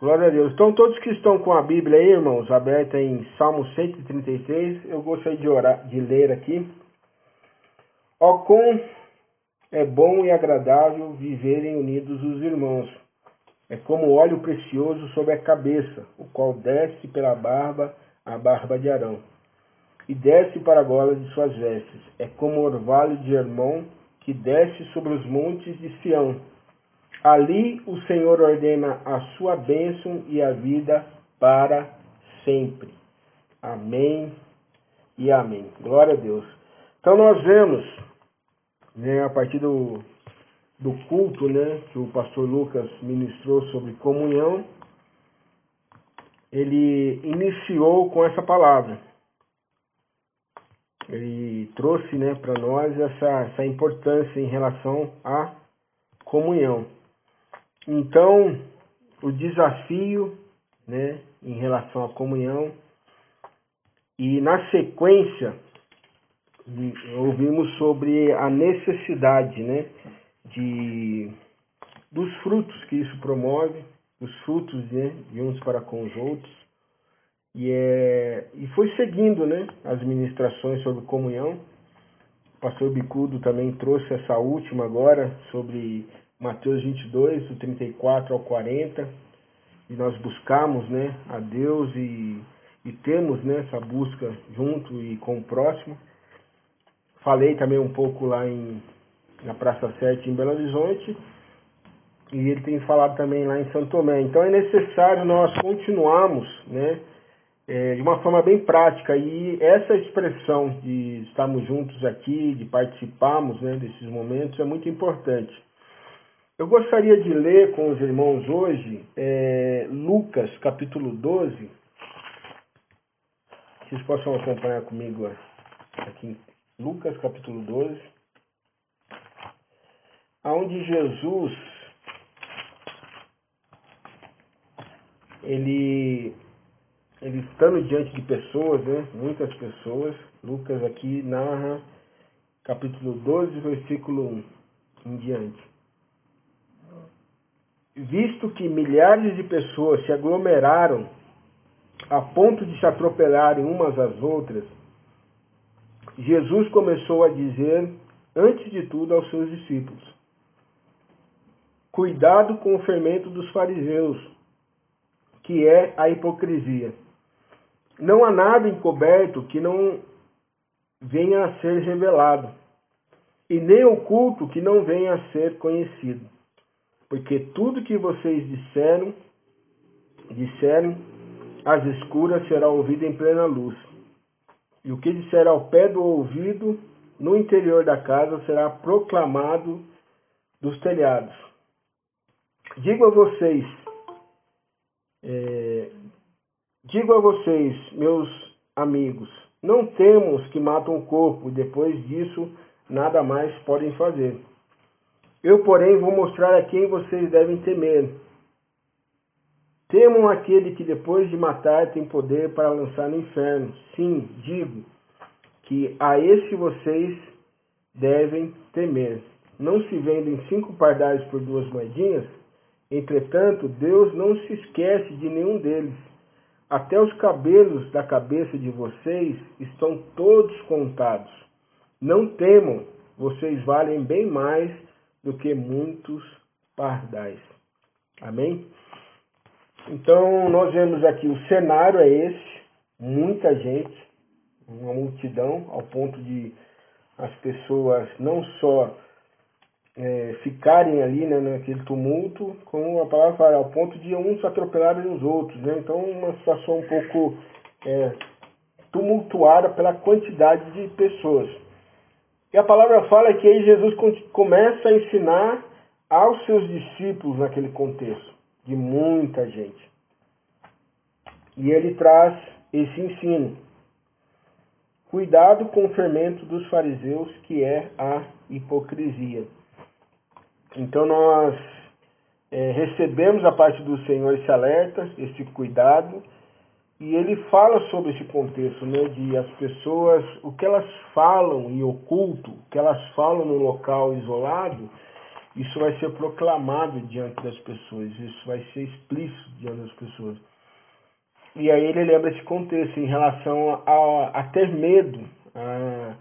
Glória a Deus. Então, todos que estão com a Bíblia aí, irmãos, aberta em Salmo 136, eu gostaria de, orar, de ler aqui. Ó, quão é bom e agradável viverem unidos os irmãos. É como óleo precioso sobre a cabeça, o qual desce pela barba, a barba de Arão, e desce para a gola de suas vestes. É como orvalho de Hermon, que desce sobre os montes de Sião Ali o Senhor ordena a sua bênção e a vida para sempre. Amém e amém. Glória a Deus. Então nós vemos, né, a partir do, do culto, né, que o pastor Lucas ministrou sobre comunhão, ele iniciou com essa palavra. Ele trouxe, né, para nós essa, essa importância em relação à comunhão. Então, o desafio né, em relação à comunhão, e na sequência, ouvimos sobre a necessidade né, de, dos frutos que isso promove, os frutos né, de uns para com os outros. E, é, e foi seguindo né, as ministrações sobre comunhão. O pastor Bicudo também trouxe essa última agora sobre Mateus 22, do 34 ao 40, e nós buscamos né, a Deus e, e temos né, essa busca junto e com o próximo. Falei também um pouco lá em, na Praça 7 em Belo Horizonte, e ele tem falado também lá em Santo Tomé. Então é necessário nós continuarmos né, é, de uma forma bem prática, e essa expressão de estarmos juntos aqui, de participarmos né, desses momentos, é muito importante. Eu gostaria de ler com os irmãos hoje é, Lucas capítulo 12. Vocês possam acompanhar comigo aqui Lucas capítulo 12. Onde Jesus ele, ele estando diante de pessoas, né, muitas pessoas, Lucas aqui narra capítulo 12, versículo 1 em diante visto que milhares de pessoas se aglomeraram a ponto de se atropelarem umas às outras, Jesus começou a dizer, antes de tudo, aos seus discípulos: Cuidado com o fermento dos fariseus, que é a hipocrisia. Não há nada encoberto que não venha a ser revelado, e nem oculto que não venha a ser conhecido porque tudo que vocês disseram, disseram às escuras será ouvido em plena luz. E o que disser ao pé do ouvido, no interior da casa, será proclamado dos telhados. Digo a vocês, é, digo a vocês, meus amigos, não temos que matam o corpo, depois disso nada mais podem fazer. Eu, porém, vou mostrar a quem vocês devem temer. Temam aquele que depois de matar tem poder para lançar no inferno. Sim, digo que a esse vocês devem temer. Não se vendem cinco pardais por duas moedinhas? Entretanto, Deus não se esquece de nenhum deles. Até os cabelos da cabeça de vocês estão todos contados. Não temam, vocês valem bem mais do que muitos pardais. Amém? Então, nós vemos aqui o cenário é esse, muita gente, uma multidão, ao ponto de as pessoas não só é, ficarem ali né, naquele tumulto, como a palavra fala, ao ponto de uns atropelarem os outros. Né? Então, uma situação um pouco é, tumultuada pela quantidade de pessoas. E a palavra fala que aí Jesus começa a ensinar aos seus discípulos naquele contexto, de muita gente. E ele traz esse ensino. Cuidado com o fermento dos fariseus, que é a hipocrisia. Então nós é, recebemos a parte do Senhor esse alerta, esse cuidado, e ele fala sobre esse contexto, né, de as pessoas, o que elas falam em oculto, o que elas falam no local isolado, isso vai ser proclamado diante das pessoas, isso vai ser explícito diante das pessoas. E aí ele lembra esse contexto em relação a, a ter medo, a,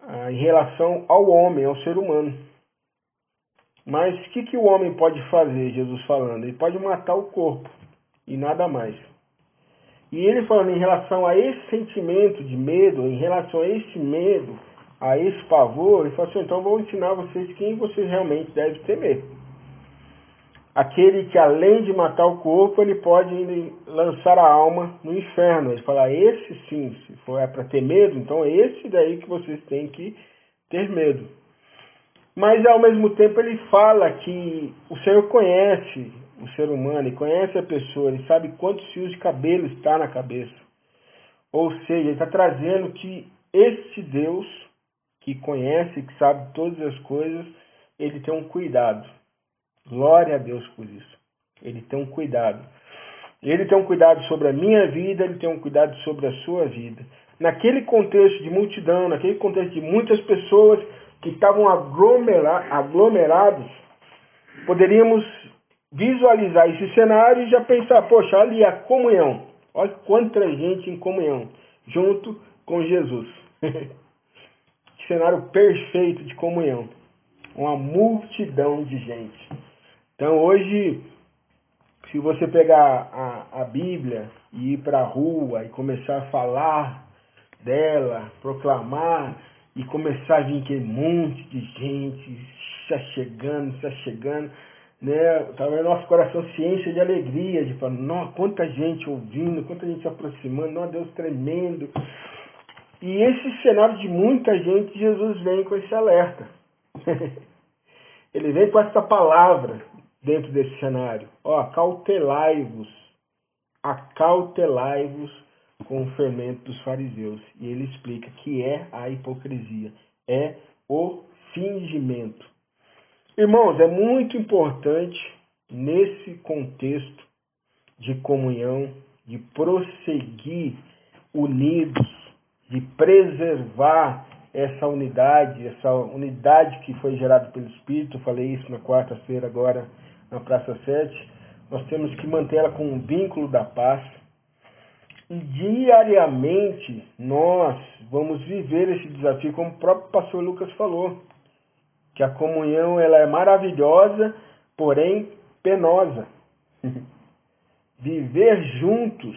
a, em relação ao homem, ao ser humano. Mas o que, que o homem pode fazer, Jesus falando? Ele pode matar o corpo e nada mais. E ele falando em relação a esse sentimento de medo, em relação a esse medo, a esse pavor, ele falou assim, então vou ensinar vocês quem vocês realmente devem temer. Aquele que além de matar o corpo, ele pode lançar a alma no inferno. Ele fala, esse sim, se for é para ter medo, então é esse daí que vocês têm que ter medo. Mas ao mesmo tempo ele fala que o Senhor conhece o ser humano, ele conhece a pessoa, ele sabe quantos fios de cabelo está na cabeça. Ou seja, ele está trazendo que esse Deus que conhece, que sabe todas as coisas, ele tem um cuidado. Glória a Deus por isso. Ele tem um cuidado. Ele tem um cuidado sobre a minha vida, ele tem um cuidado sobre a sua vida. Naquele contexto de multidão, naquele contexto de muitas pessoas que estavam aglomerados, poderíamos visualizar esse cenário e já pensar, poxa, ali a comunhão. Olha quanta gente em comunhão, junto com Jesus. cenário perfeito de comunhão. Uma multidão de gente. Então hoje, se você pegar a, a Bíblia e ir para a rua e começar a falar dela, proclamar e começar a vir aquele monte de gente está chegando, está chegando, né? Talvez nosso coração se encha de alegria, de falar, nossa, quanta gente ouvindo, quanta gente se aproximando, nossa Deus tremendo. E esse cenário de muita gente, Jesus vem com esse alerta. Ele vem com essa palavra dentro desse cenário. Ó, acautelai-vos, acautelai-vos com o fermento dos fariseus. E ele explica que é a hipocrisia, é o fingimento. Irmãos, é muito importante nesse contexto de comunhão, de prosseguir unidos de preservar essa unidade, essa unidade que foi gerada pelo Espírito, falei isso na quarta-feira agora na Praça 7, nós temos que mantê-la com um vínculo da paz. E diariamente nós vamos viver esse desafio, como o próprio pastor Lucas falou, que a comunhão ela é maravilhosa, porém penosa. Viver juntos,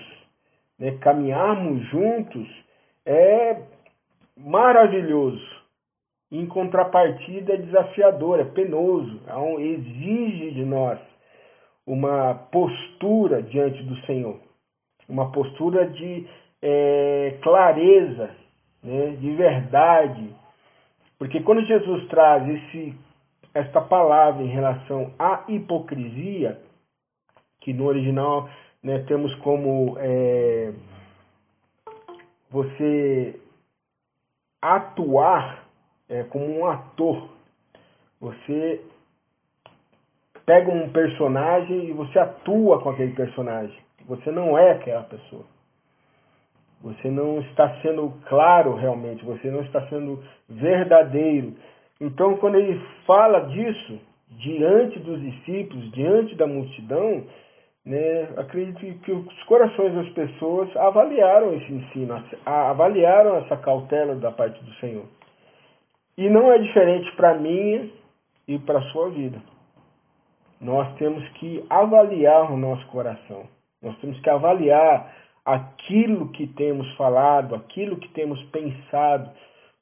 né, caminharmos juntos, é maravilhoso. Em contrapartida, é desafiador, é penoso, é exige de nós uma postura diante do Senhor, uma postura de é, clareza, né, de verdade. Porque quando Jesus traz esse, esta palavra em relação à hipocrisia, que no original né, temos como. É, você atuar é, como um ator. Você pega um personagem e você atua com aquele personagem. Você não é aquela pessoa. Você não está sendo claro realmente, você não está sendo verdadeiro. Então, quando ele fala disso, diante dos discípulos, diante da multidão, né, acredito que os corações das pessoas avaliaram esse ensino, avaliaram essa cautela da parte do Senhor. E não é diferente para mim e para a sua vida. Nós temos que avaliar o nosso coração. Nós temos que avaliar aquilo que temos falado, aquilo que temos pensado.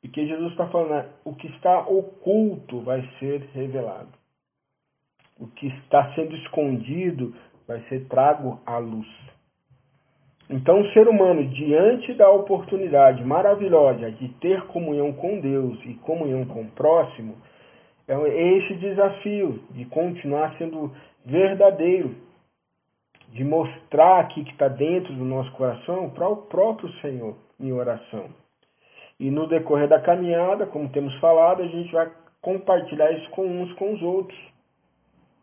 Porque Jesus está falando, o que está oculto vai ser revelado. O que está sendo escondido vai ser trago à luz. Então, o ser humano, diante da oportunidade maravilhosa de ter comunhão com Deus e comunhão com o próximo, é esse desafio de continuar sendo verdadeiro, de mostrar aqui que está dentro do nosso coração para o próprio Senhor em oração. E no decorrer da caminhada, como temos falado, a gente vai compartilhar isso com uns com os outros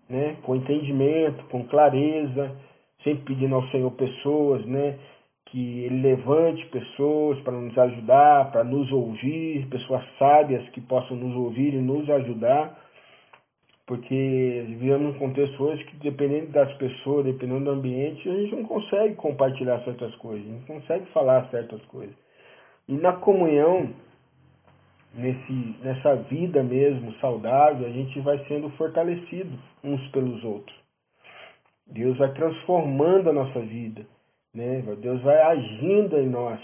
né, com entendimento, com clareza, sempre pedindo ao Senhor pessoas, né, que Ele levante pessoas para nos ajudar, para nos ouvir, pessoas sábias que possam nos ouvir e nos ajudar, porque vivemos num contexto hoje que, dependendo das pessoas, dependendo do ambiente, a gente não consegue compartilhar certas coisas, não consegue falar certas coisas. E na comunhão, nesse, nessa vida mesmo saudável, a gente vai sendo fortalecido uns pelos outros. Deus vai transformando a nossa vida, né? Deus vai agindo em nós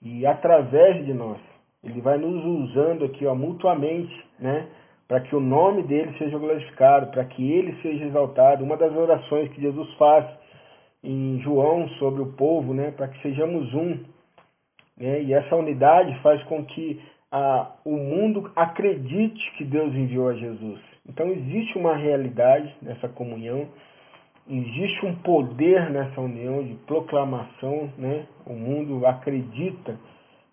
e através de nós. Ele vai nos usando aqui ó, mutuamente, né? Para que o nome dele seja glorificado, para que ele seja exaltado. Uma das orações que Jesus faz em João sobre o povo, né? Para que sejamos um. Né? E essa unidade faz com que a, o mundo acredite que Deus enviou a Jesus. Então existe uma realidade nessa comunhão, existe um poder nessa união de proclamação, né? O mundo acredita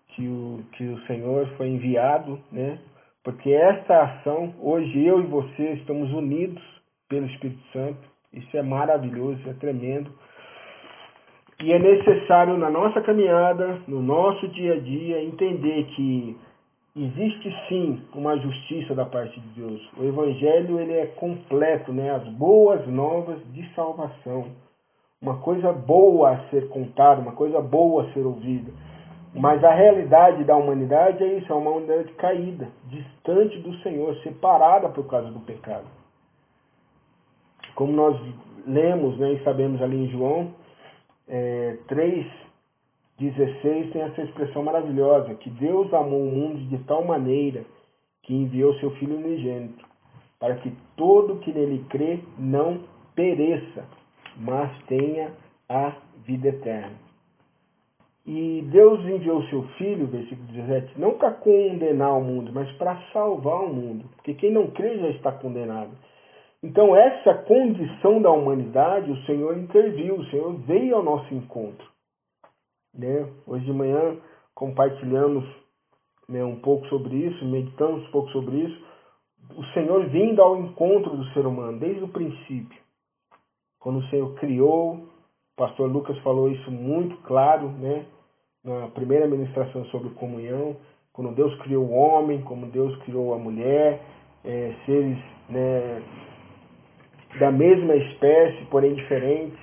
que o, que o Senhor foi enviado, né? Porque essa ação, hoje eu e você estamos unidos pelo Espírito Santo, isso é maravilhoso, isso é tremendo. E é necessário na nossa caminhada, no nosso dia a dia, entender que existe sim uma justiça da parte de Deus. O evangelho ele é completo, né? As boas novas de salvação. Uma coisa boa a ser contada, uma coisa boa a ser ouvida. Mas a realidade da humanidade é isso, é uma humanidade caída, distante do Senhor, separada por causa do pecado. Como nós lemos né, e sabemos ali em João é, 3, 16 tem essa expressão maravilhosa, que Deus amou o mundo de tal maneira que enviou seu Filho unigênito, para que todo que nele crê não pereça, mas tenha a vida eterna. E Deus enviou seu Filho, versículo 17, não para condenar o mundo, mas para salvar o mundo, porque quem não crê já está condenado. Então, essa condição da humanidade, o Senhor interviu, o Senhor veio ao nosso encontro. Né? Hoje de manhã compartilhamos né, um pouco sobre isso, meditamos um pouco sobre isso. O Senhor vindo ao encontro do ser humano desde o princípio. Quando o Senhor criou, pastor Lucas falou isso muito claro, né? Na primeira ministração sobre comunhão, quando Deus criou o homem, como Deus criou a mulher, é, seres né, da mesma espécie, porém diferentes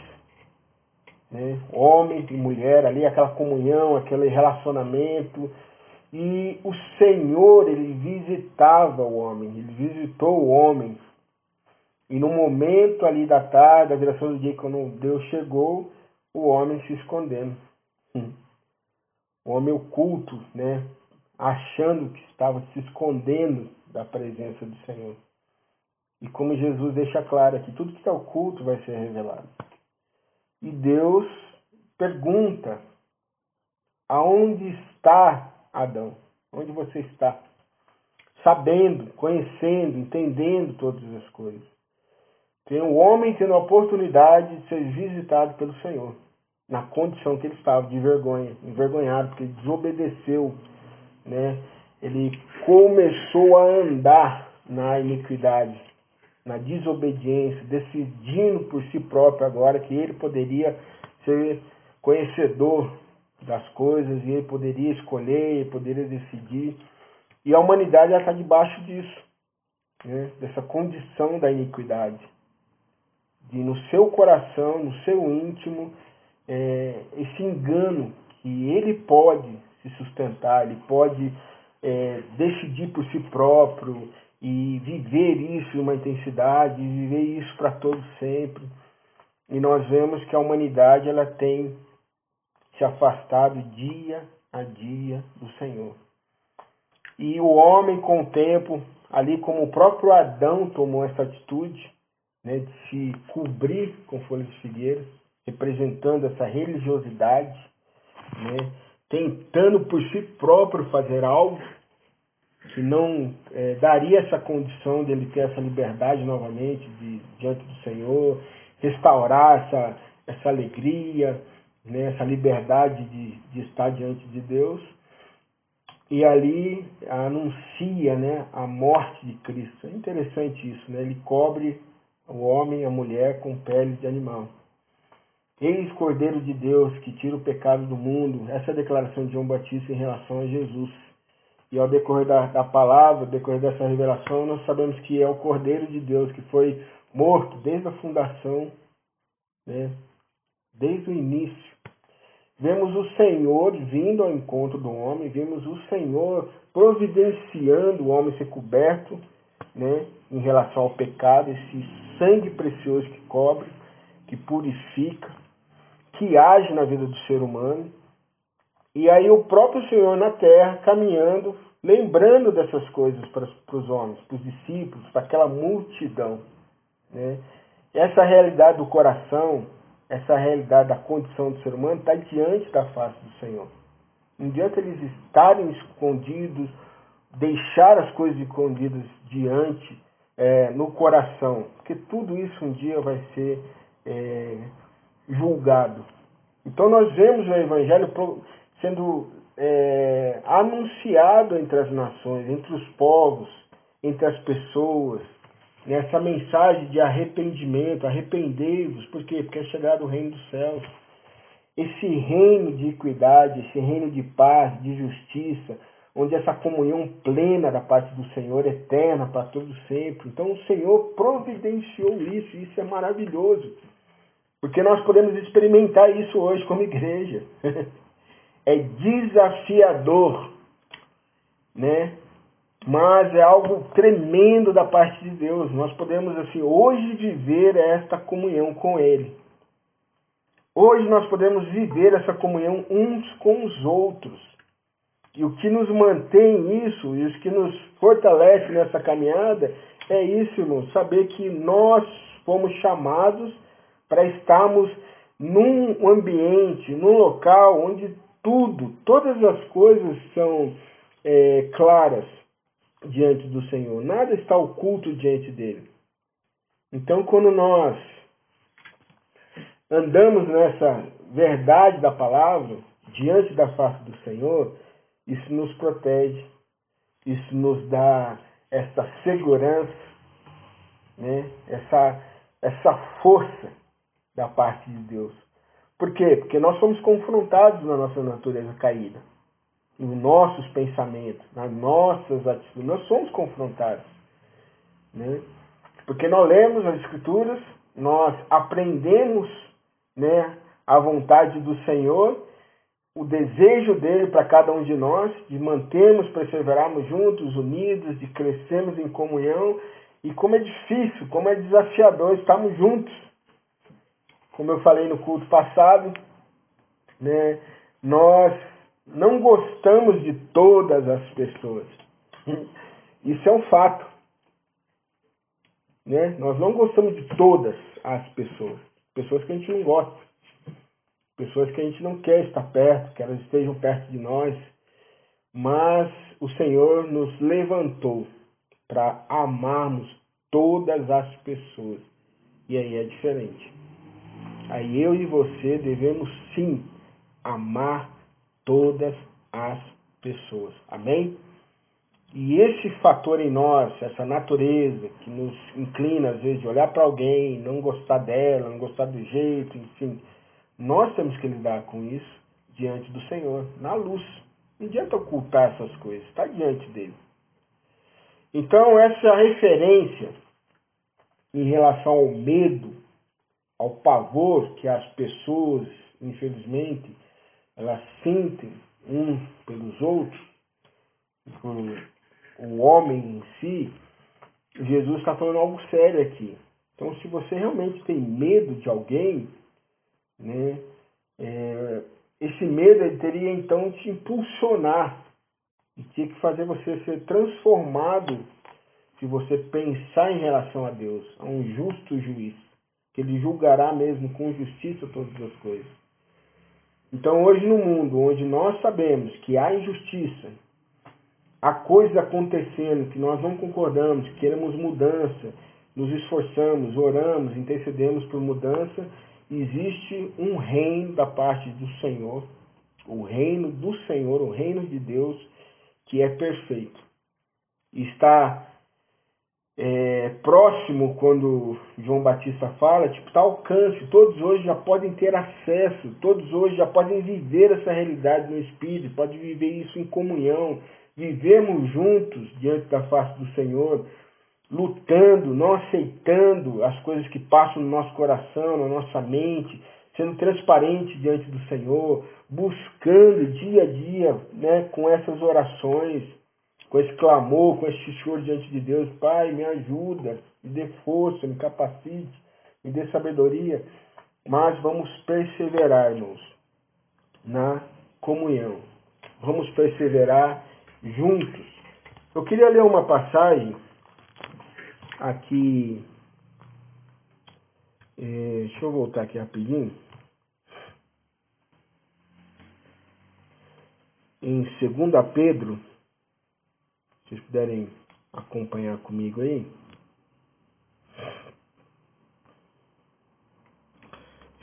né? homem e mulher ali, aquela comunhão, aquele relacionamento. E o Senhor, ele visitava o homem, ele visitou o homem. E no momento ali da tarde, da viração do dia, quando Deus chegou, o homem se escondendo. O homem oculto, né? achando que estava se escondendo da presença do Senhor. E como Jesus deixa claro aqui, tudo que está oculto vai ser revelado. E Deus pergunta: aonde está Adão? Onde você está? Sabendo, conhecendo, entendendo todas as coisas. Tem o homem tendo a oportunidade de ser visitado pelo Senhor, na condição que ele estava, de vergonha, envergonhado, porque desobedeceu, né? Ele começou a andar na iniquidade na desobediência, decidindo por si próprio agora que ele poderia ser conhecedor das coisas e ele poderia escolher, ele poderia decidir. E a humanidade está debaixo disso, né? dessa condição da iniquidade. De no seu coração, no seu íntimo, é, esse engano que ele pode se sustentar, ele pode é, decidir por si próprio, e viver isso em uma intensidade, viver isso para todo sempre. E nós vemos que a humanidade ela tem se afastado dia a dia do Senhor. E o homem, com o tempo, ali como o próprio Adão tomou essa atitude né, de se cobrir com folhas de figueira, representando essa religiosidade, né, tentando por si próprio fazer algo, que não é, daria essa condição dele ter essa liberdade novamente de, diante do Senhor, restaurar essa, essa alegria, né, essa liberdade de, de estar diante de Deus. E ali anuncia né, a morte de Cristo. É interessante isso, né? ele cobre o homem e a mulher com pele de animal. Eis Cordeiro de Deus que tira o pecado do mundo. Essa é a declaração de João Batista em relação a Jesus. E ao decorrer da, da palavra, ao decorrer dessa revelação, nós sabemos que é o Cordeiro de Deus que foi morto desde a fundação, né? desde o início. Vemos o Senhor vindo ao encontro do homem, vemos o Senhor providenciando o homem ser coberto né, em relação ao pecado, esse sangue precioso que cobre, que purifica, que age na vida do ser humano. E aí o próprio Senhor na terra caminhando, lembrando dessas coisas para, para os homens, para os discípulos, para aquela multidão. Né? Essa realidade do coração, essa realidade da condição do ser humano está diante da face do Senhor. Não adianta eles estarem escondidos, deixar as coisas escondidas diante, é, no coração, porque tudo isso um dia vai ser é, julgado. Então nós vemos o Evangelho sendo é, anunciado entre as nações, entre os povos, entre as pessoas, nessa mensagem de arrependimento, arrependei-vos, por quê? Porque é chegado o reino dos céus. Esse reino de equidade, esse reino de paz, de justiça, onde essa comunhão plena da parte do Senhor, eterna para todo sempre. Então o Senhor providenciou isso, e isso é maravilhoso. Porque nós podemos experimentar isso hoje como igreja. é desafiador, né? Mas é algo tremendo da parte de Deus. Nós podemos assim hoje viver esta comunhão com ele. Hoje nós podemos viver essa comunhão uns com os outros. E o que nos mantém isso, e o que nos fortalece nessa caminhada, é isso, irmão, saber que nós fomos chamados para estarmos num ambiente, num local onde tudo, todas as coisas são é, claras diante do Senhor. Nada está oculto diante dele. Então, quando nós andamos nessa verdade da palavra, diante da face do Senhor, isso nos protege, isso nos dá essa segurança, né? essa, essa força da parte de Deus. Por quê? Porque nós somos confrontados na nossa natureza caída, nos nossos pensamentos, nas nossas atitudes. Nós somos confrontados. Né? Porque nós lemos as Escrituras, nós aprendemos né, a vontade do Senhor o desejo dele para cada um de nós, de mantermos, perseverarmos juntos, unidos, de crescermos em comunhão. E como é difícil, como é desafiador estarmos juntos. Como eu falei no culto passado, né, nós não gostamos de todas as pessoas. Isso é um fato. Né? Nós não gostamos de todas as pessoas. Pessoas que a gente não gosta pessoas que a gente não quer estar perto, que elas estejam perto de nós, mas o Senhor nos levantou para amarmos todas as pessoas. E aí é diferente. Aí eu e você devemos sim amar todas as pessoas. Amém? E esse fator em nós, essa natureza que nos inclina às vezes de olhar para alguém, não gostar dela, não gostar do jeito, enfim, nós temos que lidar com isso diante do Senhor, na luz. Não adianta ocultar essas coisas, está diante dele. Então, essa referência em relação ao medo, ao pavor que as pessoas, infelizmente, elas sentem uns pelos outros, o homem em si, Jesus está falando algo sério aqui. Então, se você realmente tem medo de alguém, né? É, esse medo ele teria então te impulsionar e tinha que fazer você ser transformado se você pensar em relação a Deus, a um justo juiz, que ele julgará mesmo com justiça todas as coisas. Então hoje no mundo onde nós sabemos que há injustiça, há coisas acontecendo que nós não concordamos, queremos mudança, nos esforçamos, oramos, intercedemos por mudança, existe um reino da parte do Senhor, o reino do Senhor, o reino de Deus, que é perfeito. Está é, próximo quando João Batista fala, tipo, está alcance, todos hoje já podem ter acesso, todos hoje já podem viver essa realidade no Espírito, podem viver isso em comunhão, vivemos juntos diante da face do Senhor, lutando, não aceitando as coisas que passam no nosso coração, na nossa mente, sendo transparente diante do Senhor, buscando dia a dia, né, com essas orações, com esse clamor, com esse choro diante de Deus, Pai, me ajuda, me dê força, me capacite, me dê sabedoria. Mas vamos perseverar, irmãos, na comunhão. Vamos perseverar juntos. Eu queria ler uma passagem aqui. É, deixa eu voltar aqui rapidinho. Em 2 Pedro, se vocês puderem acompanhar comigo aí.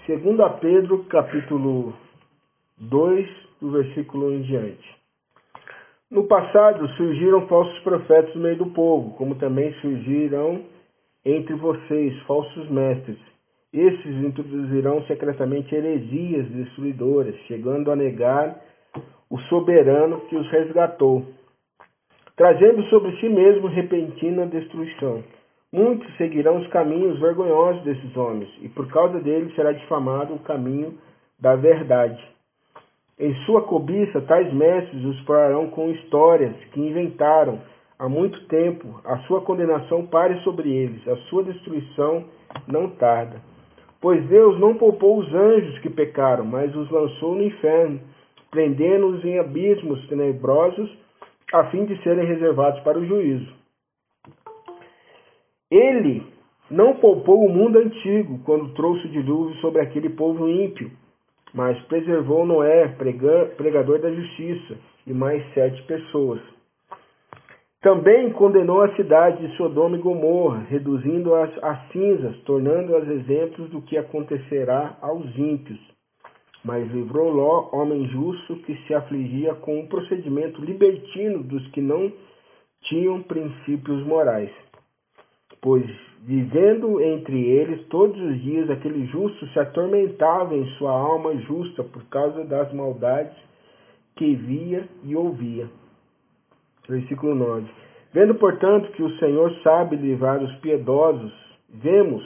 2 Pedro, capítulo 2, do versículo 1 em diante. No passado surgiram falsos profetas no meio do povo, como também surgirão entre vocês falsos mestres. Esses introduzirão secretamente heresias destruidoras, chegando a negar o soberano que os resgatou, trazendo sobre si mesmo repentina destruição. Muitos seguirão os caminhos vergonhosos desses homens, e por causa deles será difamado o caminho da verdade. Em sua cobiça, tais mestres os explorarão com histórias que inventaram há muito tempo. A sua condenação pare sobre eles, a sua destruição não tarda. Pois Deus não poupou os anjos que pecaram, mas os lançou no inferno, prendendo-os em abismos tenebrosos, a fim de serem reservados para o juízo. Ele não poupou o mundo antigo quando trouxe o dilúvio sobre aquele povo ímpio, mas preservou Noé, pregador da justiça, e mais sete pessoas. Também condenou a cidade de Sodoma e Gomorra, reduzindo-as a cinzas, tornando-as exemplos do que acontecerá aos ímpios. Mas livrou Ló, homem justo, que se afligia com o procedimento libertino dos que não tinham princípios morais pois vivendo entre eles todos os dias aquele justo se atormentava em sua alma justa por causa das maldades que via e ouvia. Versículo 9. Vendo, portanto, que o Senhor sabe livrar os piedosos, vemos,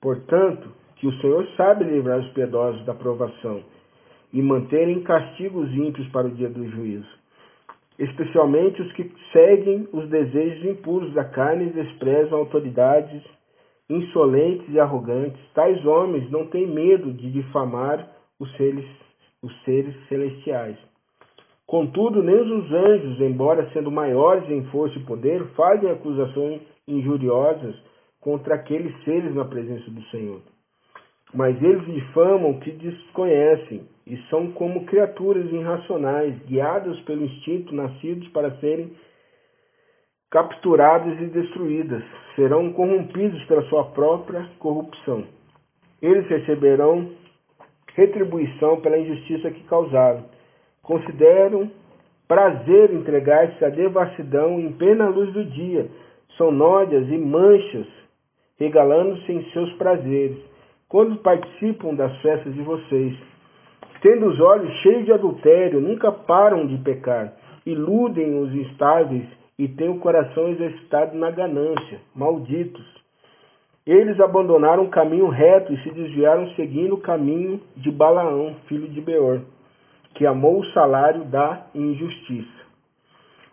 portanto, que o Senhor sabe livrar os piedosos da provação e manterem castigos ímpios para o dia do juízo especialmente os que seguem os desejos impuros da carne e desprezam autoridades insolentes e arrogantes. Tais homens não têm medo de difamar os seres, os seres celestiais. Contudo, nem os anjos, embora sendo maiores em força e poder, fazem acusações injuriosas contra aqueles seres na presença do Senhor. Mas eles difamam o que desconhecem e são como criaturas irracionais, guiadas pelo instinto, nascidos para serem capturadas e destruídas. Serão corrompidos pela sua própria corrupção. Eles receberão retribuição pela injustiça que causaram. Consideram prazer entregar-se à devassidão em plena luz do dia. São nódias e manchas, regalando-se em seus prazeres quando participam das festas de vocês. Tendo os olhos cheios de adultério, nunca param de pecar, iludem os instáveis e têm o coração exercitado na ganância, malditos. Eles abandonaram o caminho reto e se desviaram seguindo o caminho de Balaão, filho de Beor, que amou o salário da injustiça.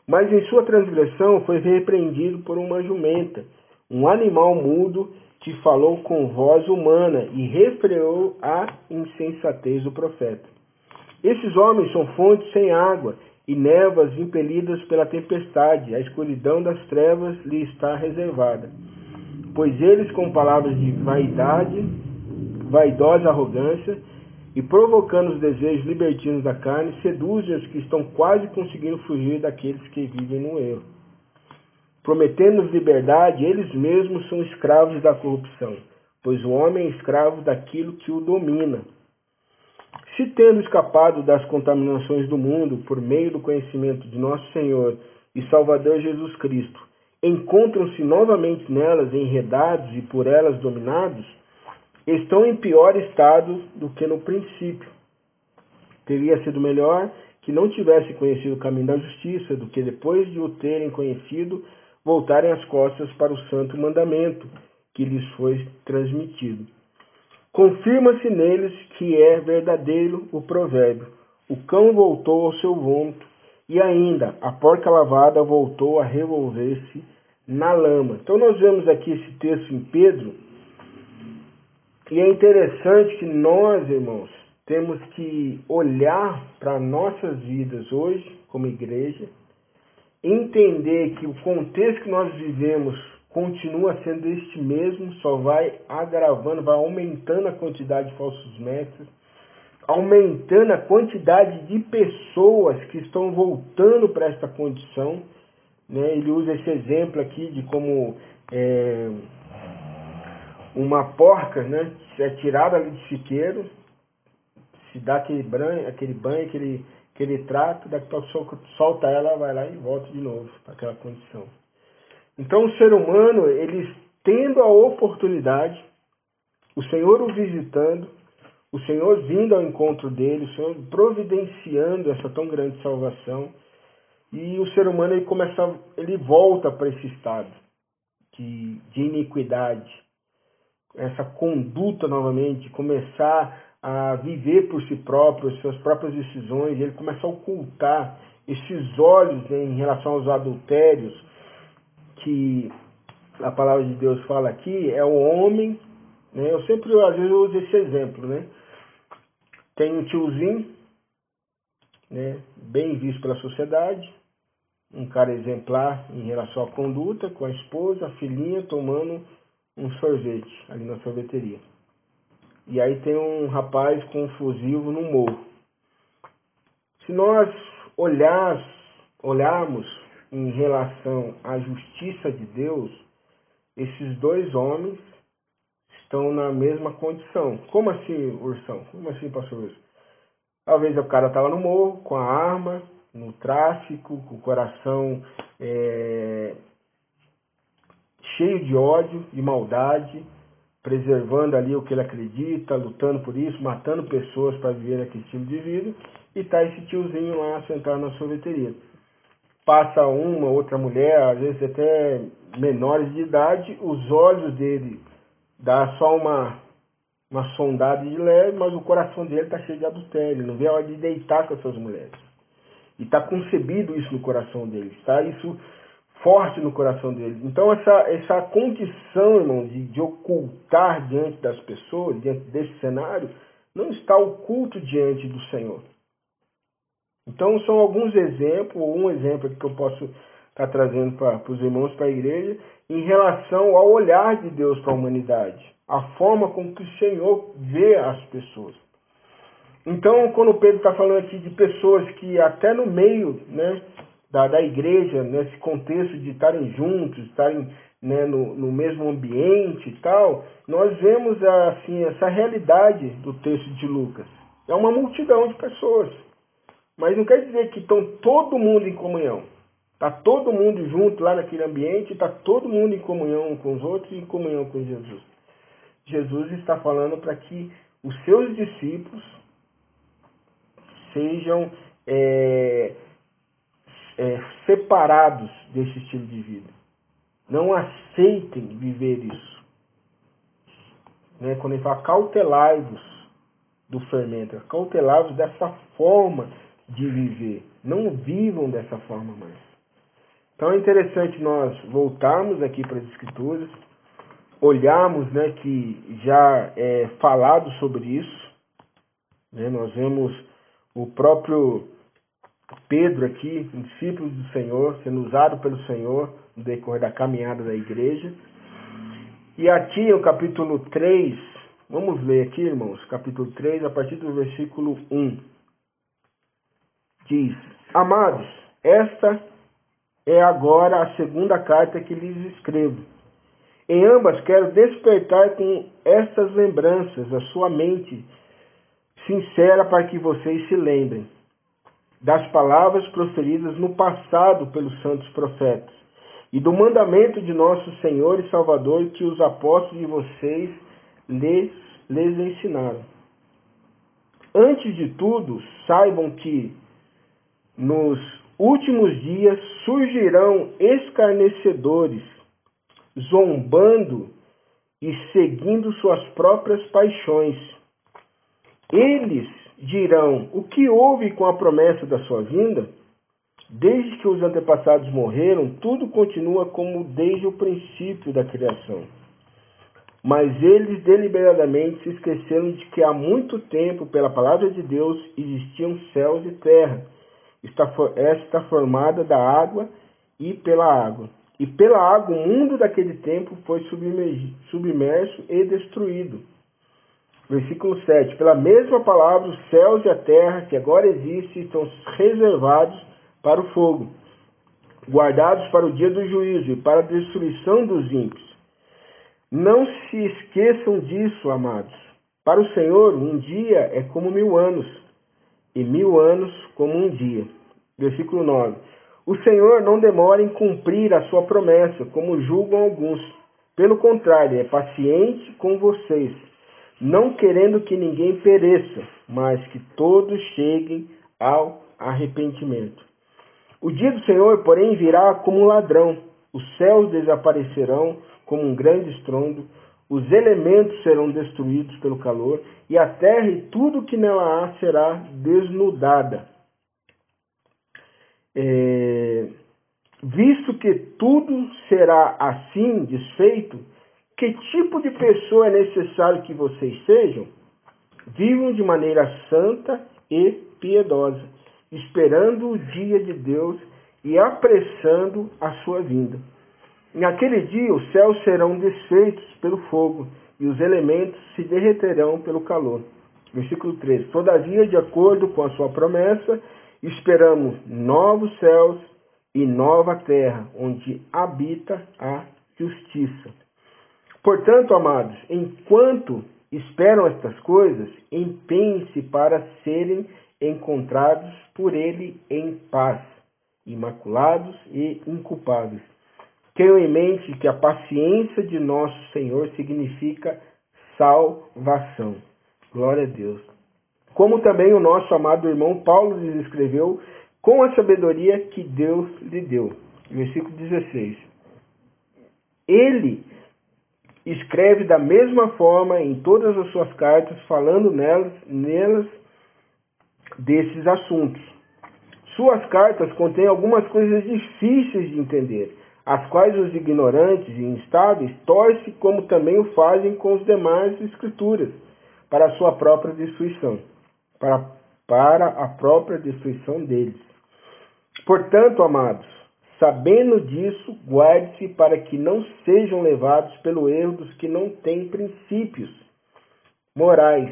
Mas em sua transgressão foi repreendido por uma jumenta, um animal mudo que falou com voz humana e refreou a insensatez do profeta. Esses homens são fontes sem água e névoas impelidas pela tempestade, a escuridão das trevas lhe está reservada. Pois eles, com palavras de vaidade, vaidosa arrogância, e provocando os desejos libertinos da carne, seduzem os que estão quase conseguindo fugir daqueles que vivem no erro prometendo-nos liberdade, eles mesmos são escravos da corrupção, pois o homem é escravo daquilo que o domina. Se tendo escapado das contaminações do mundo por meio do conhecimento de nosso Senhor e Salvador Jesus Cristo, encontram-se novamente nelas enredados e por elas dominados, estão em pior estado do que no princípio. Teria sido melhor que não tivessem conhecido o caminho da justiça, do que depois de o terem conhecido, voltarem as costas para o santo mandamento que lhes foi transmitido. Confirma-se neles que é verdadeiro o provérbio: o cão voltou ao seu vômito, e ainda a porca lavada voltou a revolver-se na lama. Então nós vemos aqui esse texto em Pedro, e é interessante que nós, irmãos, temos que olhar para nossas vidas hoje, como igreja, entender que o contexto que nós vivemos continua sendo este mesmo, só vai agravando, vai aumentando a quantidade de falsos mestres, aumentando a quantidade de pessoas que estão voltando para esta condição. Né? Ele usa esse exemplo aqui de como é, uma porca né, é tirada ali de chiqueiro, se dá aquele banho, aquele banho, aquele, aquele trato, daqui a pouco solta ela, vai lá e volta de novo para aquela condição. Então o ser humano, ele tendo a oportunidade, o Senhor o visitando, o Senhor vindo ao encontro dele, o Senhor providenciando essa tão grande salvação, e o ser humano ele começa, ele volta para esse estado de, de iniquidade, essa conduta novamente, começar a viver por si próprio, suas próprias decisões, ele começa a ocultar esses olhos né, em relação aos adultérios que a palavra de Deus fala aqui é o homem, né? Eu sempre às vezes eu uso esse exemplo, né? Tem um tiozinho, né, bem visto pela sociedade, um cara exemplar em relação à conduta, com a esposa, a filhinha tomando um sorvete ali na sorveteria. E aí tem um rapaz com um fuzil no morro. Se nós olhar, olharmos em relação à justiça de Deus, esses dois homens estão na mesma condição. Como assim, Ursão? Como assim, pastor Wilson? Talvez o cara estava no morro, com a arma, no tráfico, com o coração é, cheio de ódio, de maldade, preservando ali o que ele acredita, lutando por isso, matando pessoas para viver aquele estilo de vida, e tá esse tiozinho lá sentado na sorveteria. Passa uma, outra mulher, às vezes até menores de idade, os olhos dele dá só uma, uma sondada de leve, mas o coração dele está cheio de adultério, não vê a hora de deitar com essas mulheres. E está concebido isso no coração dele, está isso forte no coração dele. Então essa, essa condição, irmão, de, de ocultar diante das pessoas, diante desse cenário, não está oculto diante do Senhor. Então são alguns exemplos, ou um exemplo que eu posso estar tá trazendo para os irmãos, para a igreja, em relação ao olhar de Deus para a humanidade, a forma como que o Senhor vê as pessoas. Então, quando Pedro está falando aqui de pessoas que até no meio né, da, da igreja, nesse contexto de estarem juntos, estarem né, no, no mesmo ambiente e tal, nós vemos assim essa realidade do texto de Lucas. É uma multidão de pessoas. Mas não quer dizer que estão todo mundo em comunhão. Está todo mundo junto lá naquele ambiente, está todo mundo em comunhão com os outros e em comunhão com Jesus. Jesus está falando para que os seus discípulos sejam é, é, separados desse estilo de vida. Não aceitem viver isso. Né? Quando ele fala cautelai-vos do fermento, cautelai-vos dessa forma de viver. Não vivam dessa forma mais. Então é interessante nós voltarmos aqui para as Escrituras, olharmos né, que já é falado sobre isso. Né, nós vemos o próprio Pedro aqui, discípulo do Senhor, sendo usado pelo Senhor no decorrer da caminhada da igreja. E aqui no capítulo 3, vamos ler aqui, irmãos, capítulo 3, a partir do versículo 1 diz: Amados, esta é agora a segunda carta que lhes escrevo. Em ambas quero despertar com estas lembranças a sua mente sincera para que vocês se lembrem das palavras proferidas no passado pelos santos profetas e do mandamento de nosso Senhor e Salvador que os apóstolos de vocês lhes, lhes ensinaram. Antes de tudo, saibam que nos últimos dias surgirão escarnecedores, zombando e seguindo suas próprias paixões. Eles dirão: O que houve com a promessa da sua vinda? Desde que os antepassados morreram, tudo continua como desde o princípio da criação. Mas eles deliberadamente se esqueceram de que há muito tempo, pela palavra de Deus, existiam céus e terra. Esta formada da água e pela água. E pela água o mundo daquele tempo foi submerso e destruído. Versículo 7. Pela mesma palavra, os céus e a terra que agora existem estão reservados para o fogo, guardados para o dia do juízo e para a destruição dos ímpios. Não se esqueçam disso, amados. Para o Senhor, um dia é como mil anos, e mil anos como um dia. Versículo 9. O Senhor não demora em cumprir a sua promessa, como julgam alguns. Pelo contrário, é paciente com vocês, não querendo que ninguém pereça, mas que todos cheguem ao arrependimento. O dia do Senhor, porém, virá como um ladrão. Os céus desaparecerão como um grande estrondo, os elementos serão destruídos pelo calor, e a terra e tudo que nela há será desnudada. É, visto que tudo será assim desfeito, que tipo de pessoa é necessário que vocês sejam? Vivam de maneira santa e piedosa, esperando o dia de Deus e apressando a sua vinda. Naquele dia os céus serão desfeitos pelo fogo e os elementos se derreterão pelo calor. Versículo 13. Todavia, de acordo com a sua promessa, esperamos novos céus e nova terra, onde habita a justiça. Portanto, amados, enquanto esperam estas coisas, empenhem-se para serem encontrados por ele em paz, imaculados e inculpáveis Tenham em mente que a paciência de nosso Senhor significa salvação. Glória a Deus. Como também o nosso amado irmão Paulo lhes escreveu com a sabedoria que Deus lhe deu. Versículo 16. Ele escreve da mesma forma em todas as suas cartas, falando nelas, nelas desses assuntos. Suas cartas contêm algumas coisas difíceis de entender as quais os ignorantes e instáveis torcem, como também o fazem com as demais escrituras, para sua própria destruição, para, para a própria destruição deles. Portanto, amados, sabendo disso, guarde-se para que não sejam levados pelo erro dos que não têm princípios morais,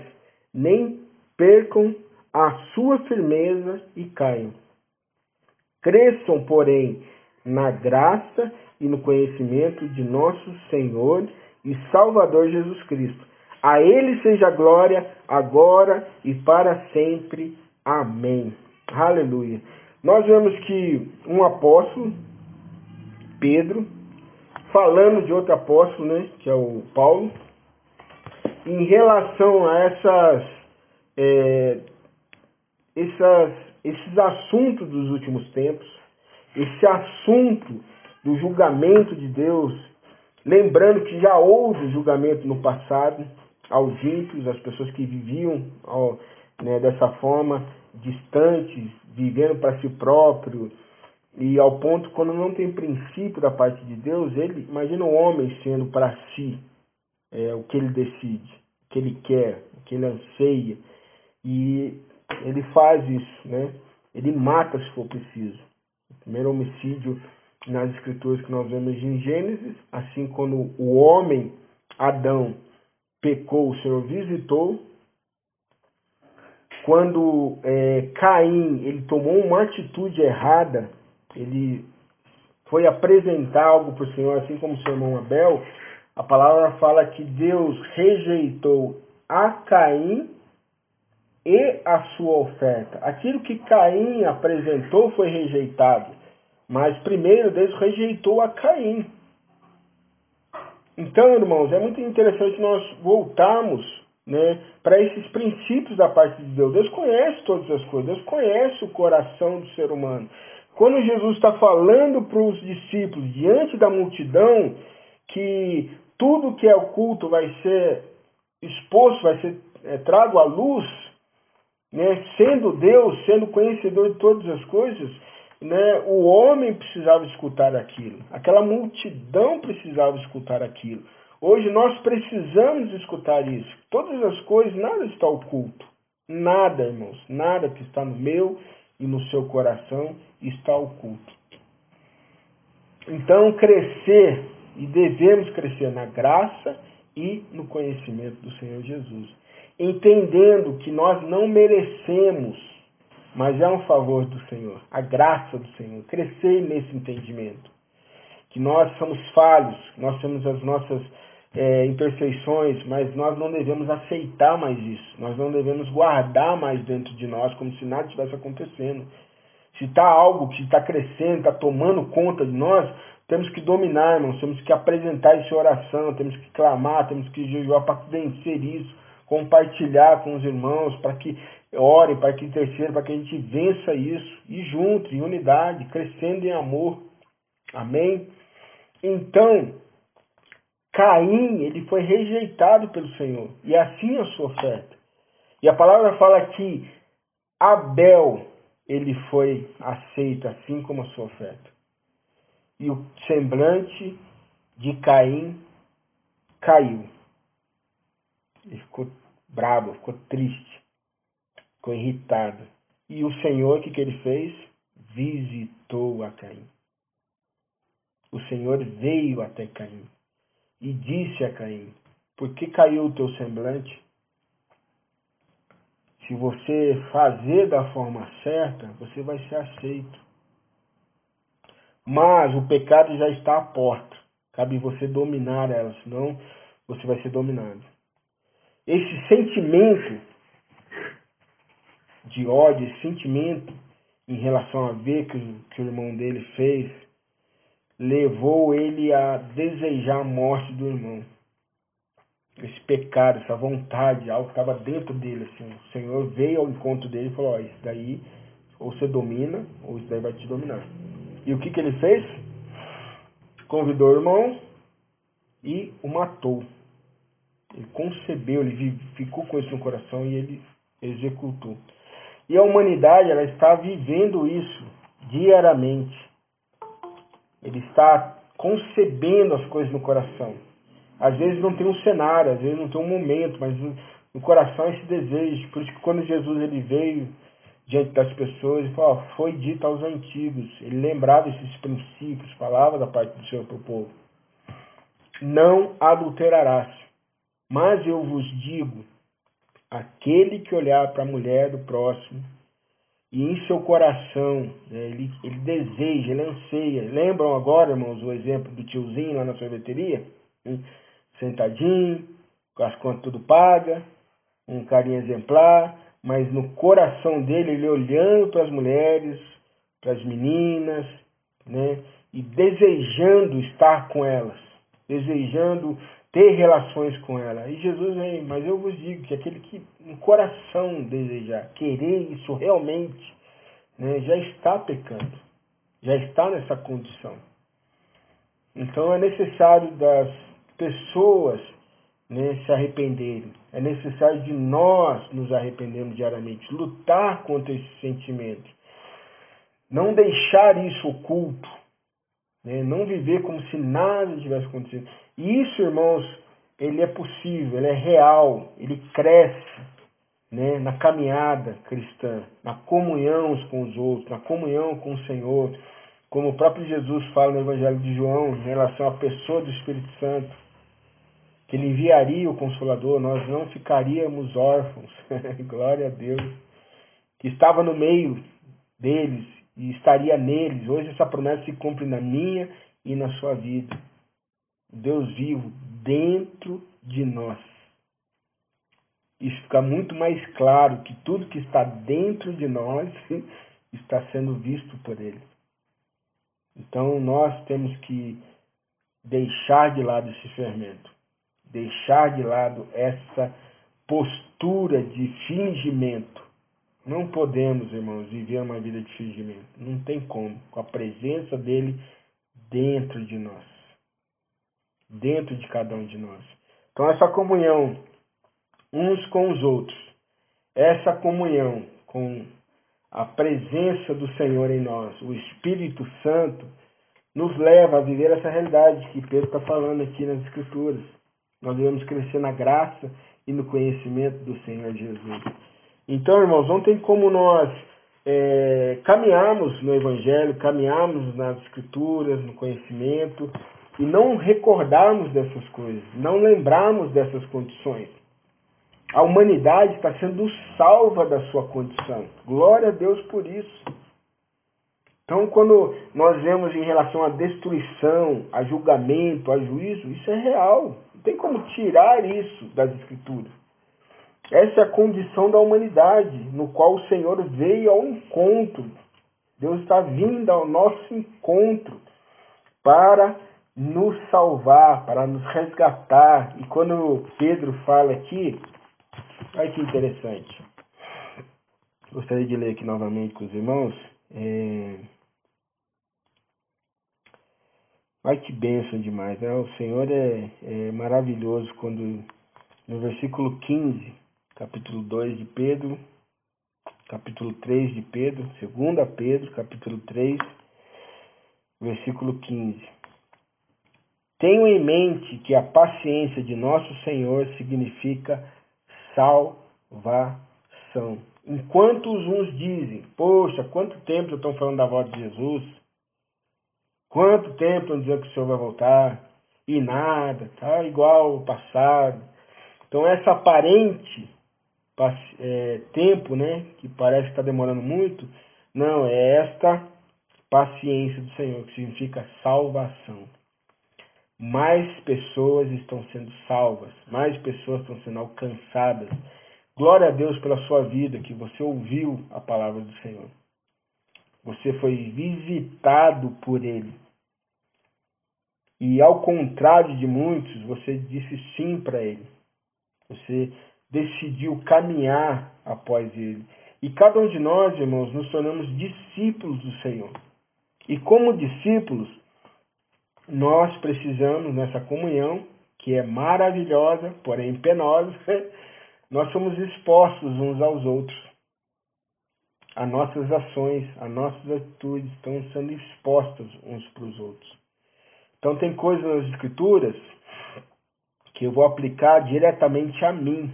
nem percam a sua firmeza e caiam. Cresçam, porém, na graça e no conhecimento de nosso Senhor e Salvador Jesus Cristo. A Ele seja glória, agora e para sempre. Amém. Aleluia. Nós vemos que um apóstolo, Pedro, falando de outro apóstolo, né, que é o Paulo, em relação a essas, é, essas, esses assuntos dos últimos tempos, esse assunto do julgamento de Deus, lembrando que já houve julgamento no passado aos ímpios, as pessoas que viviam ó, né, dessa forma, distantes, vivendo para si próprio, e ao ponto quando não tem princípio da parte de Deus, ele imagina o homem sendo para si é, o que ele decide, o que ele quer, o que ele anseia, e ele faz isso, né? Ele mata se for preciso. O primeiro homicídio nas escrituras que nós vemos em Gênesis, assim quando o homem, Adão, pecou, o Senhor visitou. Quando é, Caim ele tomou uma atitude errada, ele foi apresentar algo para o Senhor, assim como seu irmão Abel, a palavra fala que Deus rejeitou a Caim e a sua oferta. Aquilo que Caim apresentou foi rejeitado, mas primeiro Deus rejeitou a Caim. Então, irmãos, é muito interessante nós voltarmos né, para esses princípios da parte de Deus. Deus conhece todas as coisas, Deus conhece o coração do ser humano. Quando Jesus está falando para os discípulos, diante da multidão, que tudo que é oculto vai ser exposto, vai ser é, trago à luz, né, sendo Deus, sendo conhecedor de todas as coisas, né, o homem precisava escutar aquilo, aquela multidão precisava escutar aquilo. Hoje nós precisamos escutar isso. Todas as coisas, nada está oculto. Nada, irmãos, nada que está no meu e no seu coração está oculto. Então, crescer, e devemos crescer na graça e no conhecimento do Senhor Jesus, entendendo que nós não merecemos, mas é um favor do Senhor, a graça do Senhor, crescer nesse entendimento, que nós somos falhos, nós temos as nossas é, imperfeições, mas nós não devemos aceitar mais isso. Nós não devemos guardar mais dentro de nós como se nada estivesse acontecendo. Se está algo que está crescendo, está tomando conta de nós, temos que dominar, irmãos. Temos que apresentar isso em oração, temos que clamar, temos que jejuar para vencer isso, compartilhar com os irmãos, para que orem, para que intercedam, para que a gente vença isso, e junto, em unidade, crescendo em amor. Amém? Então, Caim, ele foi rejeitado pelo Senhor, e assim a sua oferta. E a palavra fala que Abel, ele foi aceito assim como a sua oferta. E o semblante de Caim caiu. Ele ficou bravo, ficou triste, ficou irritado. E o Senhor, o que, que ele fez? Visitou a Caim. O Senhor veio até Caim e disse a Caim: Por que caiu o teu semblante? Se você fazer da forma certa, você vai ser aceito. Mas o pecado já está à porta. Cabe você dominar ela, senão você vai ser dominado. Esse sentimento de ódio, esse sentimento em relação a ver que, que o irmão dele fez, levou ele a desejar a morte do irmão. Esse pecado, essa vontade, algo que estava dentro dele. Assim. O Senhor veio ao encontro dele e falou: Ó, isso daí ou você domina, ou isso daí vai te dominar. E o que, que ele fez? Convidou o irmão e o matou. Ele concebeu, ele ficou com isso no coração e ele executou. E a humanidade ela está vivendo isso diariamente. Ele está concebendo as coisas no coração. Às vezes não tem um cenário, às vezes não tem um momento, mas no coração esse desejo. Por isso que quando Jesus ele veio diante das pessoas, ele falou, foi dito aos antigos. Ele lembrava esses princípios, falava da parte do Senhor para o povo. Não adulterarás. Mas eu vos digo, aquele que olhar para a mulher do próximo e em seu coração né, ele, ele deseja, ele anseia. Lembram agora, irmãos, o exemplo do tiozinho lá na sorveteria? Hein? Sentadinho, com as contas tudo paga, um carinho exemplar, mas no coração dele, ele olhando para as mulheres, para as meninas, né? E desejando estar com elas, desejando ter relações com ela. E Jesus vem, mas eu vos digo que aquele que no coração desejar, querer isso realmente, né, já está pecando, já está nessa condição. Então é necessário das pessoas né, se arrependerem. É necessário de nós nos arrependermos diariamente, lutar contra esse sentimento. Não deixar isso oculto. Né, não viver como se nada tivesse acontecido. E isso, irmãos, ele é possível, ele é real, ele cresce né, na caminhada cristã, na comunhão com os outros, na comunhão com o Senhor, como o próprio Jesus fala no Evangelho de João em relação à pessoa do Espírito Santo, que ele enviaria o Consolador, nós não ficaríamos órfãos, glória a Deus, que estava no meio deles e estaria neles. Hoje essa promessa se cumpre na minha e na sua vida. Deus vivo dentro de nós. Isso fica muito mais claro que tudo que está dentro de nós está sendo visto por Ele. Então nós temos que deixar de lado esse fermento, deixar de lado essa postura de fingimento. Não podemos, irmãos, viver uma vida de fingimento. Não tem como, com a presença dele dentro de nós. Dentro de cada um de nós. Então, essa comunhão uns com os outros, essa comunhão com a presença do Senhor em nós, o Espírito Santo, nos leva a viver essa realidade que Pedro está falando aqui nas Escrituras. Nós devemos crescer na graça e no conhecimento do Senhor Jesus. Então, irmãos, não tem como nós é, no Evangelho, caminharmos nas Escrituras, no conhecimento, e não recordarmos dessas coisas, não lembrarmos dessas condições. A humanidade está sendo salva da sua condição. Glória a Deus por isso. Então, quando nós vemos em relação à destruição, a julgamento, a juízo, isso é real. Não tem como tirar isso das Escrituras. Essa é a condição da humanidade, no qual o Senhor veio ao encontro. Deus está vindo ao nosso encontro para nos salvar, para nos resgatar. E quando Pedro fala aqui, olha que interessante. Gostaria de ler aqui novamente com os irmãos. É... Ai que bênção demais, né? O Senhor é, é maravilhoso quando no versículo 15, capítulo 2 de Pedro, capítulo 3 de Pedro, 2 Pedro, capítulo 3, versículo 15. Tenho em mente que a paciência de nosso Senhor significa salvação. Enquanto os uns dizem, poxa, quanto tempo estão falando da volta de Jesus? Quanto tempo estão dizendo que o Senhor vai voltar? E nada, tá igual ao passado. Então essa aparente é, tempo, né, que parece que está demorando muito, não, é esta paciência do Senhor, que significa salvação. Mais pessoas estão sendo salvas, mais pessoas estão sendo alcançadas. Glória a Deus pela sua vida, que você ouviu a palavra do Senhor. Você foi visitado por Ele. E ao contrário de muitos, você disse sim para ele. Você decidiu caminhar após ele. E cada um de nós, irmãos, nos tornamos discípulos do Senhor. E como discípulos, nós precisamos nessa comunhão, que é maravilhosa, porém penosa, nós somos expostos uns aos outros. As nossas ações, as nossas atitudes estão sendo expostas uns para os outros. Então tem coisas nas escrituras que eu vou aplicar diretamente a mim,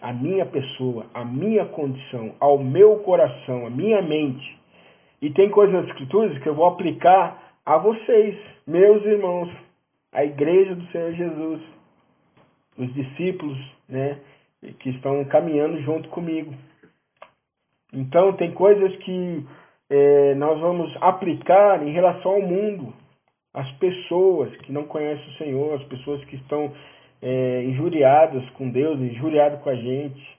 a minha pessoa, a minha condição, ao meu coração, a minha mente. E tem coisas nas escrituras que eu vou aplicar a vocês, meus irmãos, a igreja do Senhor Jesus, os discípulos, né, que estão caminhando junto comigo. Então tem coisas que é, nós vamos aplicar em relação ao mundo, as pessoas que não conhecem o Senhor, as pessoas que estão é, injuriadas com Deus, injuriadas com a gente,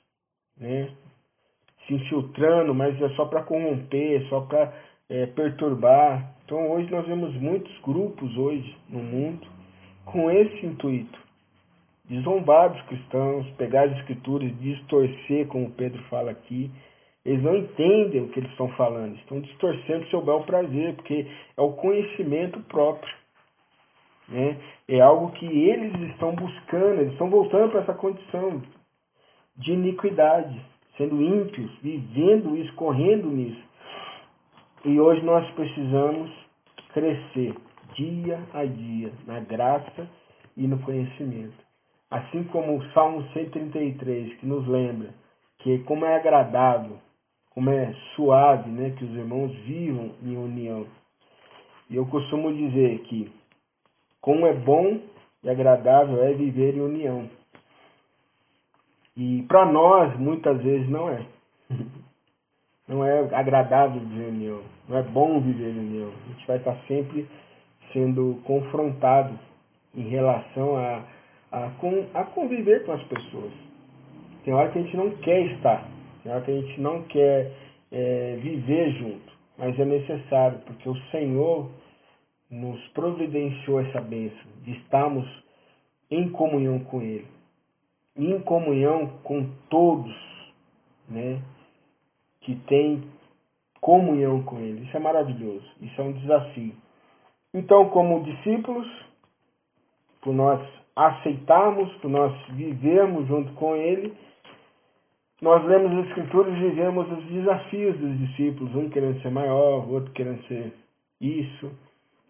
né? se infiltrando, mas é só para corromper, só para é, perturbar. Então hoje nós vemos muitos grupos hoje no mundo com esse intuito de zombar dos cristãos, pegar as escrituras, distorcer, como Pedro fala aqui, eles não entendem o que eles estão falando, estão distorcendo seu bel prazer, porque é o conhecimento próprio. Né? É algo que eles estão buscando, eles estão voltando para essa condição de iniquidade, sendo ímpios, vivendo isso, correndo nisso. E hoje nós precisamos crescer dia a dia na graça e no conhecimento. Assim como o Salmo 133, que nos lembra que como é agradável como é suave né, que os irmãos vivam em união. E eu costumo dizer que como é bom e agradável é viver em união. E para nós, muitas vezes, não é. Não é agradável viver em união. Não é bom viver união. A gente vai estar sempre sendo confrontado em relação a, a, a conviver com as pessoas. Tem hora que a gente não quer estar é que a gente não quer é, viver junto, mas é necessário, porque o Senhor nos providenciou essa bênção de estarmos em comunhão com Ele. em comunhão com todos, né, que tem comunhão com Ele. Isso é maravilhoso, isso é um desafio. Então, como discípulos, por nós aceitarmos, por nós vivermos junto com Ele, nós lemos as Escrituras e vivemos os desafios dos discípulos, um querendo ser maior, o outro querendo ser isso,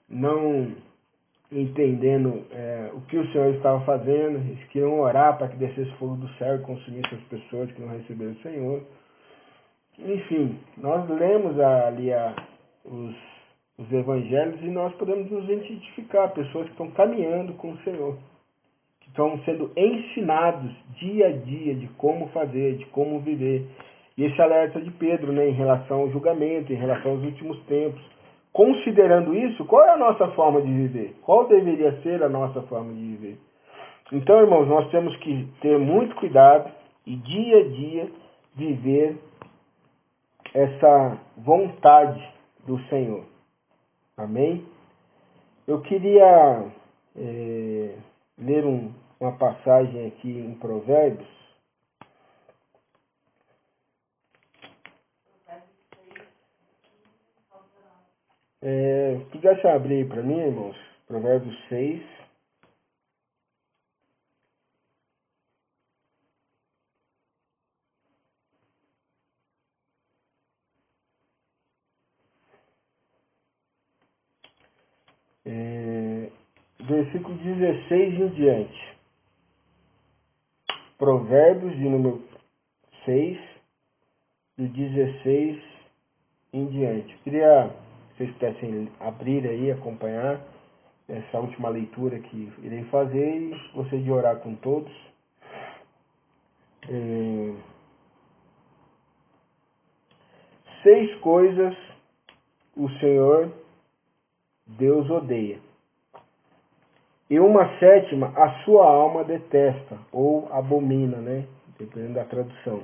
não entendendo é, o que o Senhor estava fazendo, eles queriam orar para que descesse fogo do céu e consumisse as pessoas que não receberam o Senhor. Enfim, nós lemos ali a, os, os evangelhos e nós podemos nos identificar, pessoas que estão caminhando com o Senhor, que estão sendo ensinados dia a dia de como fazer, de como viver. E esse alerta de Pedro né, em relação ao julgamento, em relação aos últimos tempos. Considerando isso, qual é a nossa forma de viver? Qual deveria ser a nossa forma de viver? Então, irmãos, nós temos que ter muito cuidado e dia a dia viver essa vontade do Senhor. Amém? Eu queria é, ler um, uma passagem aqui em Provérbios. É, pudesse abrir para mim, irmãos, Provérbios 6. Versículo 16 em diante. Provérbios de número 6, do 16 em diante. Queria que vocês pudessem abrir aí, acompanhar essa última leitura que irei fazer e vocês de orar com todos. É... Seis coisas o Senhor Deus odeia e uma sétima, a sua alma detesta ou abomina, né? Dependendo da tradução.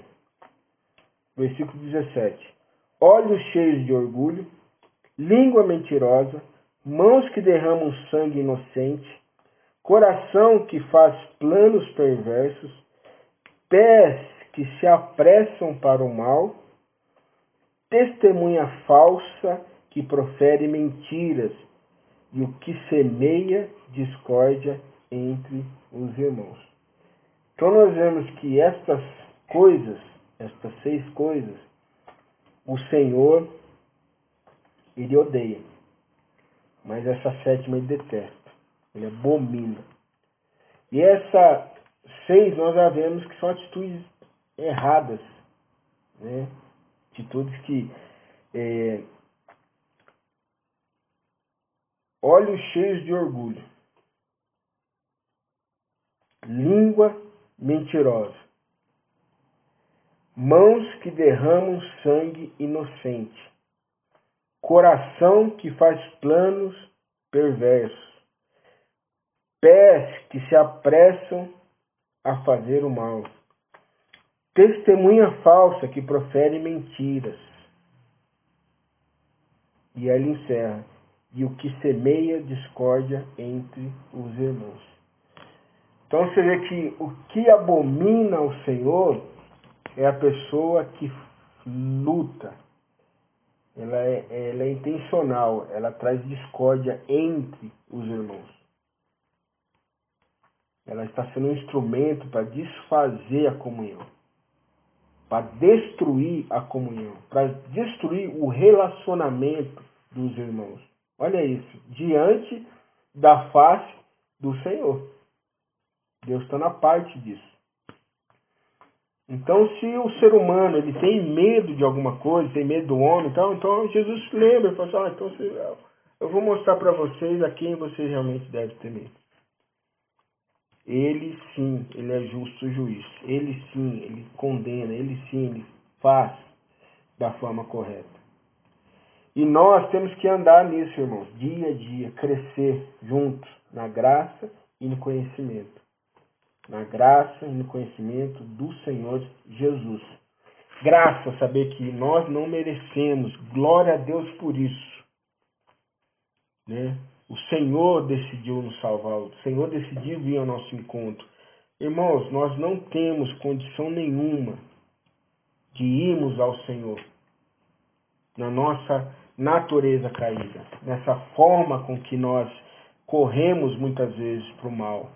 Versículo 17. Olhos cheios de orgulho, língua mentirosa, mãos que derramam sangue inocente, coração que faz planos perversos, pés que se apressam para o mal, testemunha falsa que profere mentiras, e o que semeia discórdia entre os irmãos. Então nós vemos que estas coisas, estas seis coisas, o Senhor ele odeia. Mas essa sétima ele detesta. Ele abomina. E essa seis nós já vemos que são atitudes erradas. Né? Atitudes que é, olhos cheios de orgulho, língua mentirosa, mãos que derramam sangue inocente, coração que faz planos perversos, pés que se apressam a fazer o mal, testemunha falsa que profere mentiras. E ele encerra e o que semeia discórdia entre os irmãos. Então você vê que o que abomina o Senhor é a pessoa que luta. Ela é, ela é intencional, ela traz discórdia entre os irmãos. Ela está sendo um instrumento para desfazer a comunhão, para destruir a comunhão, para destruir o relacionamento dos irmãos. Olha isso, diante da face do Senhor. Deus está na parte disso. Então, se o ser humano ele tem medo de alguma coisa, tem medo do homem, então, então Jesus lembra, fala assim, ah, então eu vou mostrar para vocês a quem vocês realmente devem temer. Ele sim, ele é justo juiz. Ele sim, ele condena. Ele sim, ele faz da forma correta. E nós temos que andar nisso, irmãos, dia a dia, crescer juntos na graça e no conhecimento. Na graça e no conhecimento do Senhor Jesus. Graça saber que nós não merecemos, glória a Deus por isso. Né? O Senhor decidiu nos salvar, o Senhor decidiu vir ao nosso encontro. Irmãos, nós não temos condição nenhuma de irmos ao Senhor na nossa natureza caída, nessa forma com que nós corremos muitas vezes para o mal.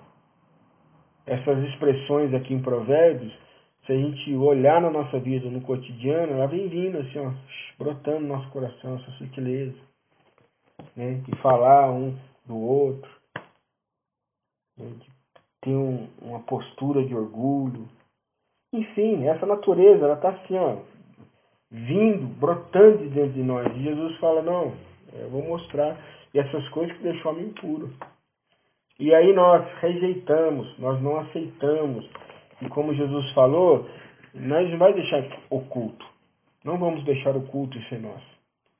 Essas expressões aqui em Provérbios, se a gente olhar na nossa vida, no cotidiano, ela vem vindo assim, ó, brotando no nosso coração, essa sutileza. Né? De falar um do outro, né? de ter um, uma postura de orgulho. Enfim, essa natureza, ela está assim, ó, vindo, brotando de dentro de nós. E Jesus fala, não, eu vou mostrar essas coisas que deixam o homem impuro. E aí nós rejeitamos, nós não aceitamos. E como Jesus falou, nós não vai deixar oculto. Não vamos deixar oculto isso em nós.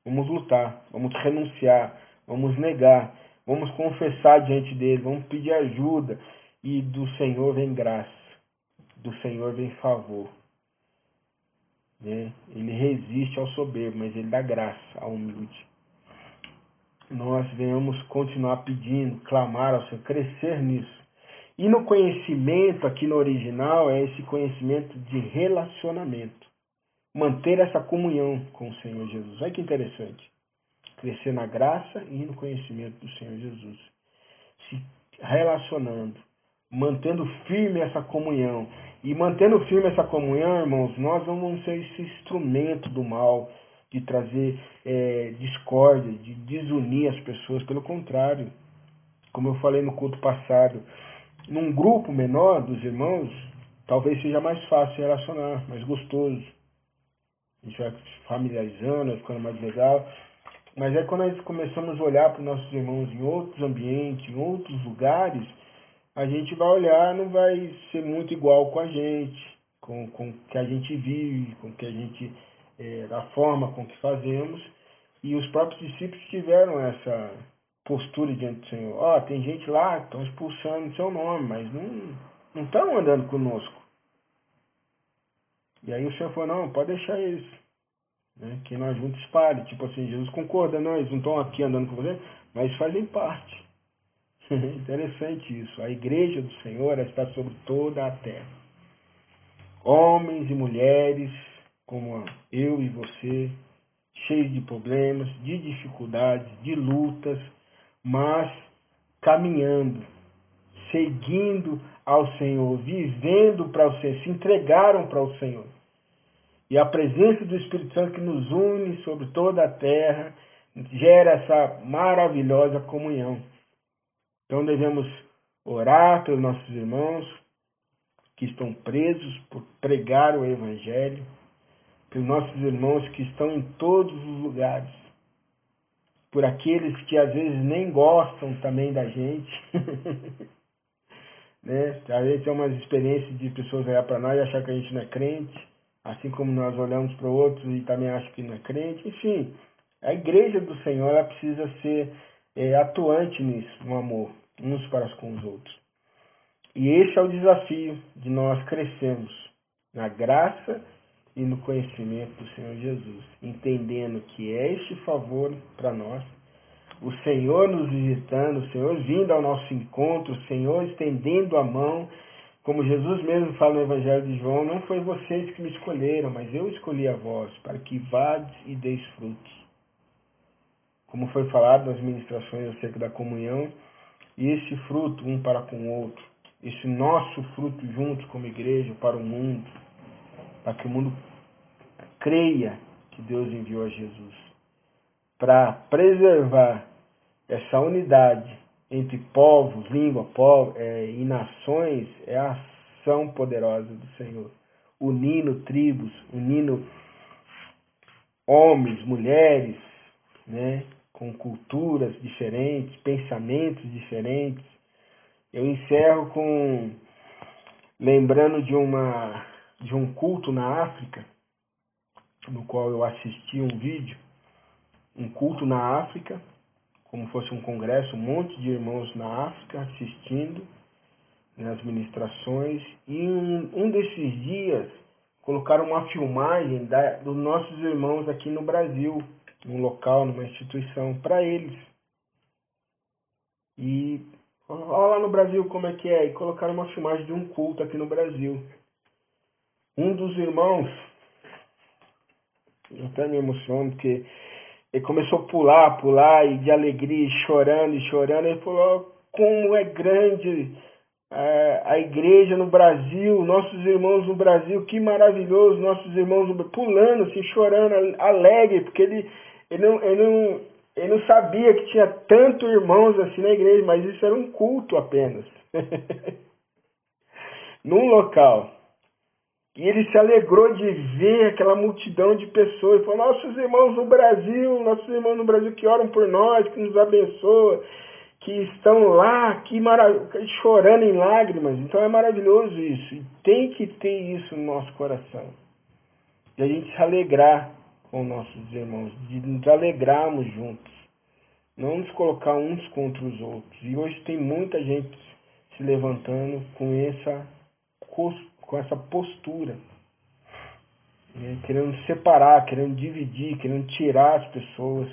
Vamos lutar, vamos renunciar, vamos negar, vamos confessar diante dele, vamos pedir ajuda. E do Senhor vem graça, do Senhor vem favor. Né? Ele resiste ao soberbo, mas ele dá graça ao humilde. Nós venhamos continuar pedindo, clamar ao Senhor, crescer nisso. E no conhecimento, aqui no original, é esse conhecimento de relacionamento. Manter essa comunhão com o Senhor Jesus. Olha que interessante. Crescer na graça e no conhecimento do Senhor Jesus. Se relacionando, mantendo firme essa comunhão. E mantendo firme essa comunhão, irmãos, nós vamos ser esse instrumento do mal, de trazer é, discórdia, de desunir as pessoas. Pelo contrário, como eu falei no culto passado, num grupo menor dos irmãos, talvez seja mais fácil relacionar, mais gostoso. A gente vai familiarizando, vai ficando mais legal. Mas é quando nós começamos a olhar para os nossos irmãos em outros ambientes, em outros lugares, a gente vai olhar, não vai ser muito igual com a gente, com, com que a gente vive, com que a gente. É, da forma com que fazemos. E os próprios discípulos tiveram essa postura diante do Senhor. Ó, oh, tem gente lá estão expulsando seu nome, mas não não estão andando conosco. E aí o Senhor falou, não, pode deixar eles. Né? Que nós juntos espalhe. Tipo assim, Jesus concorda, não, eles não estão aqui andando com você, mas fazem parte. Interessante isso. A igreja do Senhor está sobre toda a terra. Homens e mulheres, como eu e você, cheios de problemas, de dificuldades, de lutas, mas caminhando, seguindo ao Senhor, vivendo para o Senhor, se entregaram para o Senhor. E a presença do Espírito Santo que nos une sobre toda a terra gera essa maravilhosa comunhão. Então devemos orar pelos nossos irmãos que estão presos por pregar o Evangelho, pelos nossos irmãos que estão em todos os lugares, por aqueles que às vezes nem gostam também da gente. né? Às vezes tem umas experiências de pessoas olhar para nós e achar que a gente não é crente, assim como nós olhamos para outros e também acham que não é crente. Enfim, a igreja do Senhor ela precisa ser é, atuante nisso, no amor, uns para com os outros. E esse é o desafio de nós crescermos na graça e no conhecimento do Senhor Jesus, entendendo que é este favor para nós, o Senhor nos visitando, o Senhor vindo ao nosso encontro, o Senhor estendendo a mão, como Jesus mesmo fala no Evangelho de João, não foi vocês que me escolheram, mas eu escolhi a vós, para que vades e deis frutos. Como foi falado nas ministrações acerca da comunhão, e esse fruto um para com o outro, esse nosso fruto juntos como igreja para o mundo, para que o mundo creia que Deus enviou a Jesus. Para preservar essa unidade entre povos, língua, povo, é, e nações é a ação poderosa do Senhor, unindo tribos, unindo homens, mulheres, né, com culturas diferentes, pensamentos diferentes. Eu encerro com lembrando de uma de um culto na África, no qual eu assisti um vídeo, um culto na África, como fosse um congresso, um monte de irmãos na África assistindo nas né, ministrações, e um, um desses dias colocaram uma filmagem da, dos nossos irmãos aqui no Brasil, num local, numa instituição, para eles. E Olha lá no Brasil como é que é. E colocaram uma filmagem de um culto aqui no Brasil. Um dos irmãos, eu até me emociono, porque ele começou a pular, pular, e de alegria, chorando e chorando. Ele falou: como é grande é, a igreja no Brasil, nossos irmãos no Brasil, que maravilhoso, nossos irmãos pulando, assim, chorando, alegre, porque ele, ele, não, ele, não, ele não sabia que tinha tanto irmãos assim na igreja, mas isso era um culto apenas. Num local. E ele se alegrou de ver aquela multidão de pessoas. Ele falou, nossos irmãos no Brasil, nossos irmãos no Brasil que oram por nós, que nos abençoam que estão lá, que marav chorando em lágrimas. Então é maravilhoso isso. E tem que ter isso no nosso coração. De a gente se alegrar com nossos irmãos, de nos alegrarmos juntos. Não nos colocar uns contra os outros. E hoje tem muita gente se levantando com essa, com essa postura. Né? Querendo separar, querendo dividir, querendo tirar as pessoas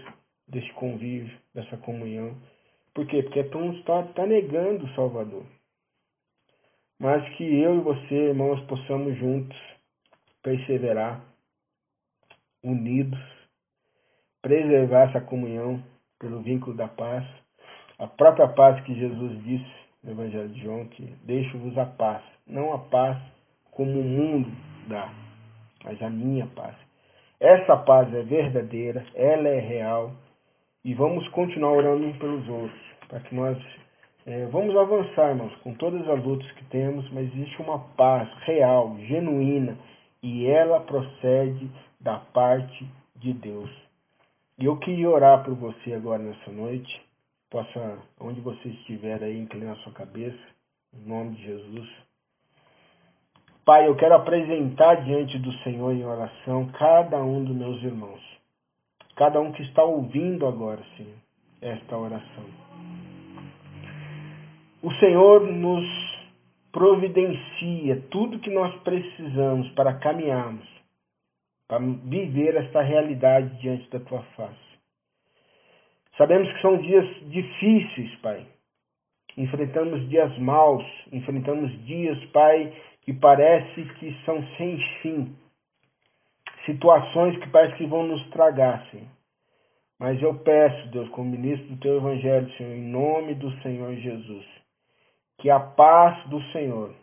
desse convívio, dessa comunhão. Por quê? Porque está tá negando o Salvador. Mas que eu e você, irmãos, possamos juntos perseverar, unidos, preservar essa comunhão pelo vínculo da paz. A própria paz que Jesus disse no Evangelho de João, que deixo-vos a paz, não a paz como o mundo dá, mas a minha paz. Essa paz é verdadeira, ela é real, e vamos continuar orando uns pelos outros, para que nós é, vamos avançar, irmãos, com todas as lutas que temos, mas existe uma paz real, genuína, e ela procede da parte de Deus. E eu queria orar por você agora nessa noite, possa, onde você estiver aí, inclinar sua cabeça, em nome de Jesus. Pai, eu quero apresentar diante do Senhor em oração cada um dos meus irmãos cada um que está ouvindo agora, Senhor, esta oração. O Senhor nos providencia tudo que nós precisamos para caminharmos, para viver esta realidade diante da tua face. Sabemos que são dias difíceis, Pai. Enfrentamos dias maus, enfrentamos dias, Pai, que parece que são sem fim situações que parece que vão nos tragar, Senhor. Mas eu peço, Deus, como ministro do teu evangelho, Senhor, em nome do Senhor Jesus, que a paz do Senhor,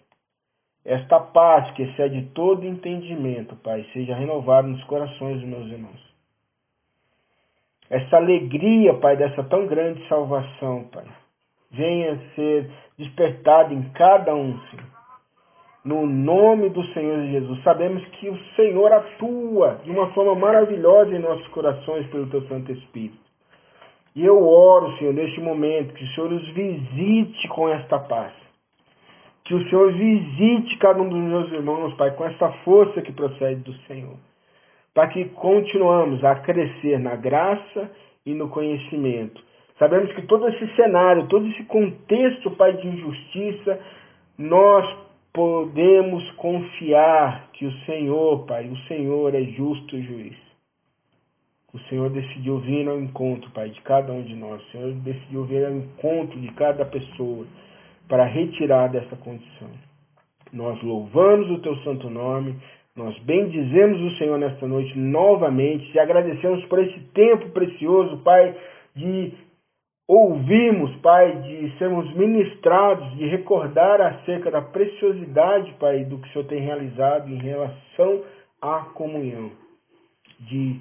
esta paz que excede todo entendimento, Pai, seja renovada nos corações dos meus irmãos. Essa alegria, Pai, dessa tão grande salvação, Pai, venha ser despertada em cada um, Senhor no nome do Senhor Jesus. Sabemos que o Senhor atua de uma forma maravilhosa em nossos corações pelo teu Santo Espírito. E eu oro, Senhor, neste momento, que o Senhor os visite com esta paz. Que o Senhor visite cada um dos meus irmãos, Pai, com essa força que procede do Senhor. Para que continuamos a crescer na graça e no conhecimento. Sabemos que todo esse cenário, todo esse contexto, Pai, de injustiça, nós podemos confiar que o Senhor, Pai, o Senhor é justo juiz. O Senhor decidiu vir ao encontro, Pai, de cada um de nós. O Senhor decidiu vir ao encontro de cada pessoa para retirar dessa condição. Nós louvamos o Teu santo nome, nós bendizemos o Senhor nesta noite novamente, e agradecemos por esse tempo precioso, Pai, de ouvimos, Pai, de sermos ministrados, de recordar acerca da preciosidade, Pai, do que o Senhor tem realizado em relação à comunhão, de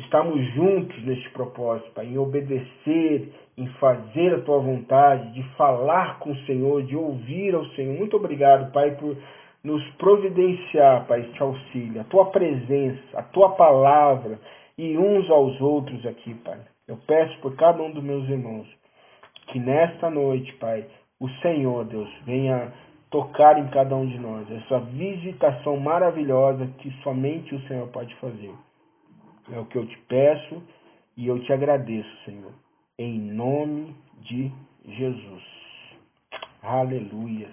estarmos juntos neste propósito, Pai, em obedecer, em fazer a Tua vontade, de falar com o Senhor, de ouvir ao Senhor. Muito obrigado, Pai, por nos providenciar, Pai, este auxílio, a Tua presença, a Tua palavra e uns aos outros aqui, Pai. Eu peço por cada um dos meus irmãos que nesta noite, Pai, o Senhor, Deus, venha tocar em cada um de nós, essa visitação maravilhosa que somente o Senhor pode fazer. É o que eu te peço e eu te agradeço, Senhor, em nome de Jesus. Aleluia.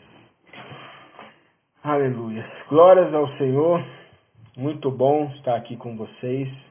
Aleluia. Glórias ao Senhor. Muito bom estar aqui com vocês.